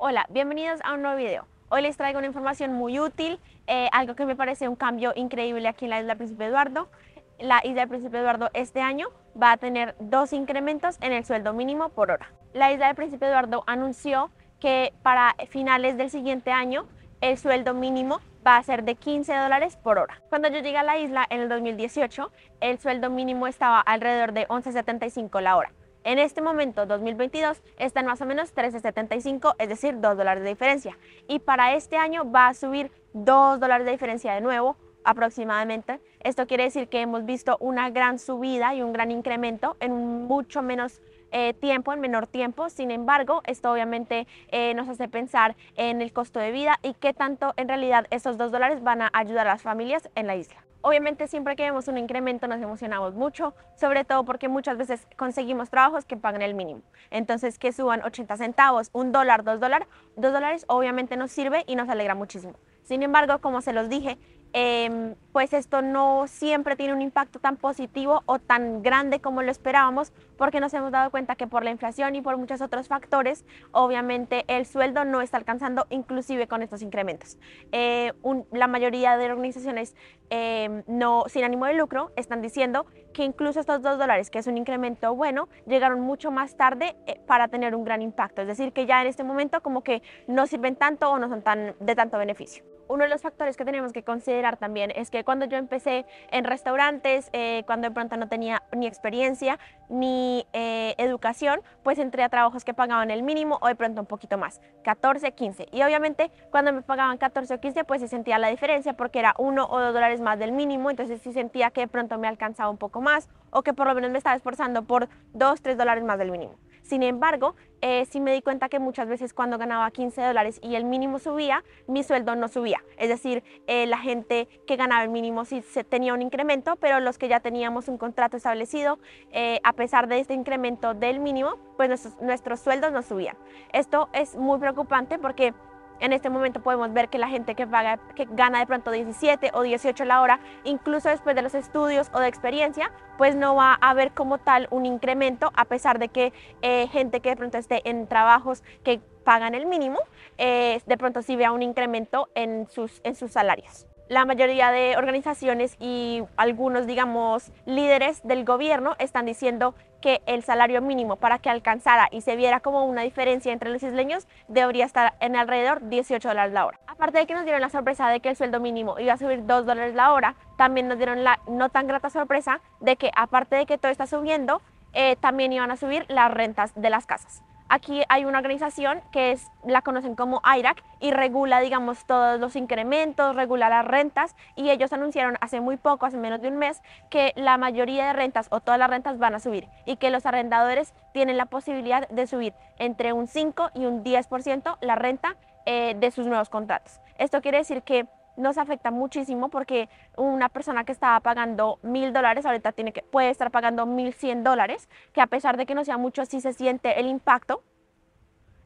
Hola, bienvenidos a un nuevo video. Hoy les traigo una información muy útil, eh, algo que me parece un cambio increíble aquí en la isla Príncipe Eduardo. La isla del Príncipe Eduardo este año va a tener dos incrementos en el sueldo mínimo por hora. La isla del Príncipe Eduardo anunció que para finales del siguiente año el sueldo mínimo va a ser de 15 dólares por hora. Cuando yo llegué a la isla en el 2018, el sueldo mínimo estaba alrededor de 11.75 la hora. En este momento, 2022, están más o menos 13.75, es decir, 2 dólares de diferencia. Y para este año va a subir 2 dólares de diferencia de nuevo, aproximadamente. Esto quiere decir que hemos visto una gran subida y un gran incremento en mucho menos eh, tiempo, en menor tiempo. Sin embargo, esto obviamente eh, nos hace pensar en el costo de vida y qué tanto en realidad esos 2 dólares van a ayudar a las familias en la isla. Obviamente siempre que vemos un incremento nos emocionamos mucho, sobre todo porque muchas veces conseguimos trabajos que pagan el mínimo. Entonces que suban 80 centavos, un dólar, dos dólares, dos dólares obviamente nos sirve y nos alegra muchísimo. Sin embargo, como se los dije, Em, pues esto no siempre tiene un impacto tan positivo o tan grande como lo esperábamos, porque nos hemos dado cuenta que por la inflación y por muchos otros factores, obviamente el sueldo no está alcanzando inclusive con estos incrementos. Eh, la mayoría de organizaciones em, sin ánimo de lucro están diciendo que incluso estos dos dólares, que es un incremento bueno, llegaron mucho más tarde eh, para tener un gran impacto. Es decir, que ya en este momento como que no sirven tanto o no son tan, de tanto beneficio uno de los factores que tenemos que considerar también es que cuando yo empecé en restaurantes, eh, cuando de pronto no tenía ni experiencia ni eh, educación, pues entré a trabajos que pagaban el mínimo o de pronto un poquito más, 14, 15. Y obviamente cuando me pagaban 14 o 15, pues se sentía la diferencia porque era uno o dos dólares más del mínimo, entonces sí sentía que de pronto me alcanzaba un poco más o que por lo menos me estaba esforzando por 2, 3 dólares más del mínimo. Sin embargo, eh, sí me di cuenta que muchas veces cuando ganaba 15 dólares y el mínimo subía, mi sueldo no subía. Es decir, eh, la gente que ganaba el mínimo sí tenía un incremento, pero los que ya teníamos un contrato establecido, eh, a pesar de este incremento del mínimo, pues nuestros sueldos no subían. Esto es muy preocupante porque en este momento podemos ver que la gente que, paga, que gana de pronto 17 o 18 la hora, incluso después de los estudios o de experiencia, pues no va a haber como tal un incremento, a pesar de que eh, gente que de pronto esté en trabajos que pagan el mínimo, eh, de pronto sí vea un incremento en sus, en sus salarios la mayoría de organizaciones y algunos, digamos, líderes del gobierno están diciendo que el salario mínimo para que alcanzara y se viera como una diferencia entre los isleños debería estar en alrededor 18 dólares la hora. Aparte de que nos dieron la sorpresa de que el sueldo mínimo iba a subir 2 dólares la hora, también nos dieron la no tan grata sorpresa de que aparte de que todo está subiendo, eh, también iban a subir las rentas de las casas. Aquí hay una organización que es, la conocen como IRAC y regula, digamos, todos los incrementos, regula las rentas y ellos anunciaron hace muy poco, hace menos de un mes, que la mayoría de rentas o todas las rentas van a subir y que los arrendadores tienen la posibilidad de subir entre un 5 y un 10% la renta eh, de sus nuevos contratos. Esto quiere decir que nos afecta muchísimo porque una persona que estaba pagando mil dólares ahorita tiene que, puede estar pagando mil cien dólares, que a pesar de que no sea mucho, sí se siente el impacto.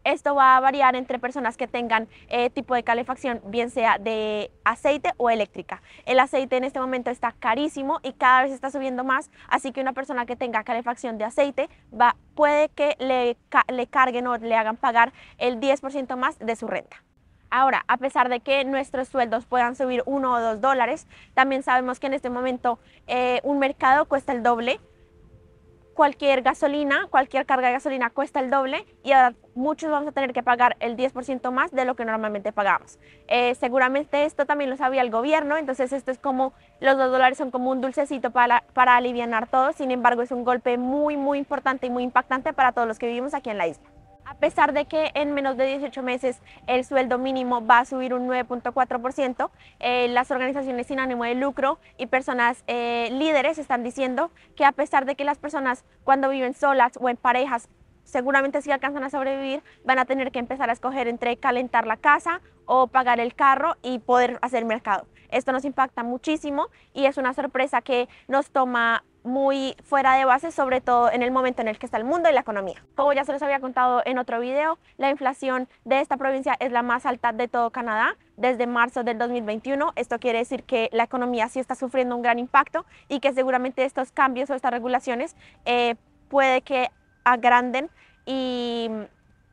Esto va a variar entre personas que tengan eh, tipo de calefacción, bien sea de aceite o eléctrica. El aceite en este momento está carísimo y cada vez está subiendo más, así que una persona que tenga calefacción de aceite va, puede que le, le carguen o le hagan pagar el 10% más de su renta. Ahora, a pesar de que nuestros sueldos puedan subir uno o dos dólares, también sabemos que en este momento eh, un mercado cuesta el doble. Cualquier gasolina, cualquier carga de gasolina cuesta el doble y muchos vamos a tener que pagar el 10% más de lo que normalmente pagamos. Eh, seguramente esto también lo sabía el gobierno, entonces esto es como, los dos dólares son como un dulcecito para, para aliviar todo, sin embargo es un golpe muy, muy importante y muy impactante para todos los que vivimos aquí en la isla. A pesar de que en menos de 18 meses el sueldo mínimo va a subir un 9.4%, eh, las organizaciones sin ánimo de lucro y personas eh, líderes están diciendo que a pesar de que las personas cuando viven solas o en parejas seguramente si alcanzan a sobrevivir van a tener que empezar a escoger entre calentar la casa o pagar el carro y poder hacer mercado. Esto nos impacta muchísimo y es una sorpresa que nos toma muy fuera de base, sobre todo en el momento en el que está el mundo y la economía. Como ya se los había contado en otro video, la inflación de esta provincia es la más alta de todo Canadá desde marzo del 2021. Esto quiere decir que la economía sí está sufriendo un gran impacto y que seguramente estos cambios o estas regulaciones eh, puede que agranden y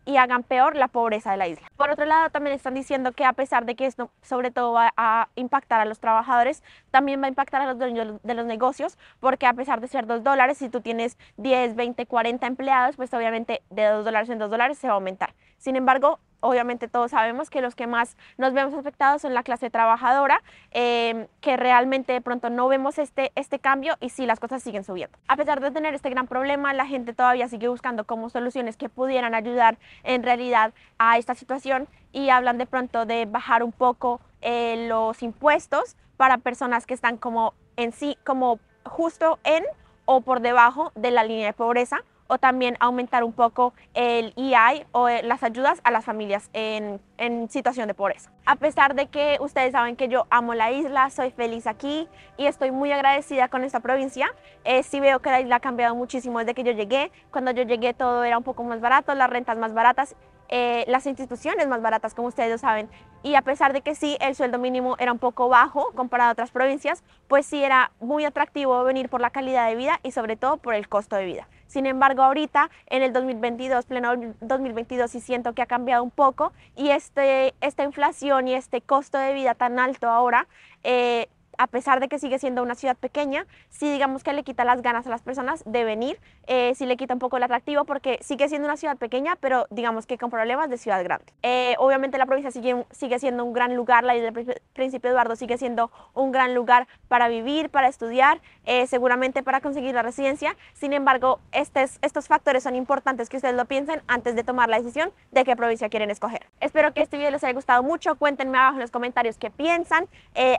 y hagan peor la pobreza de la isla. Por otro lado, también están diciendo que a pesar de que esto sobre todo va a impactar a los trabajadores, también va a impactar a los dueños de los negocios, porque a pesar de ser dos dólares, si tú tienes 10, 20, 40 empleados, pues obviamente de dos dólares en dos dólares se va a aumentar. Sin embargo, obviamente todos sabemos que los que más nos vemos afectados son la clase trabajadora, em, que realmente de pronto no vemos este, este cambio y sí las cosas siguen subiendo. A pesar de tener este gran problema, la gente todavía sigue buscando como soluciones que pudieran ayudar en realidad a esta situación y hablan de pronto de bajar un poco eh, los impuestos para personas que están como en sí, como justo en o por debajo de la línea de pobreza o también aumentar un poco el EI o eh, las ayudas a las familias en, situación de pobreza. A pesar de que ustedes saben que yo amo la isla, soy feliz aquí y estoy muy agradecida con esta provincia, eh, sí veo que la isla ha cambiado muchísimo desde que yo llegué. Cuando yo llegué todo era un poco más barato, las rentas más baratas eh, las instituciones más baratas, como ustedes lo saben. Y a pesar de que sí, el sueldo mínimo era un poco bajo comparado a otras provincias, pues sí era muy atractivo venir por la calidad de vida y sobre todo por el costo de vida. Sin embargo, ahorita en el 2022, pleno 2022, sí siento que ha cambiado un poco y este, esta inflación y este costo de vida tan alto ahora eh, a pesar de que sigue siendo una ciudad pequeña, sí digamos que le quita las ganas a las personas de venir, eh, sí le quita un poco el atractivo porque sigue siendo una ciudad pequeña, pero digamos que con problemas de ciudad grande. Eh, obviamente la provincia sigue, sigue siendo un gran lugar, la isla del Príncipe Eduardo sigue siendo un gran lugar para vivir, para estudiar, eh, seguramente para conseguir la residencia. Sin embargo, estos, factores son importantes que ustedes lo piensen antes de tomar la decisión de qué provincia quieren escoger. Espero que este video les haya gustado mucho, cuéntenme abajo en los comentarios qué piensan.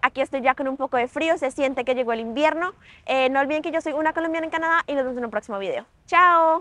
aquí estoy ya con un de frío, se siente que llegó el invierno. Eh, no olviden que yo soy una colombiana en Canadá y nos vemos en un próximo video. ¡Chao!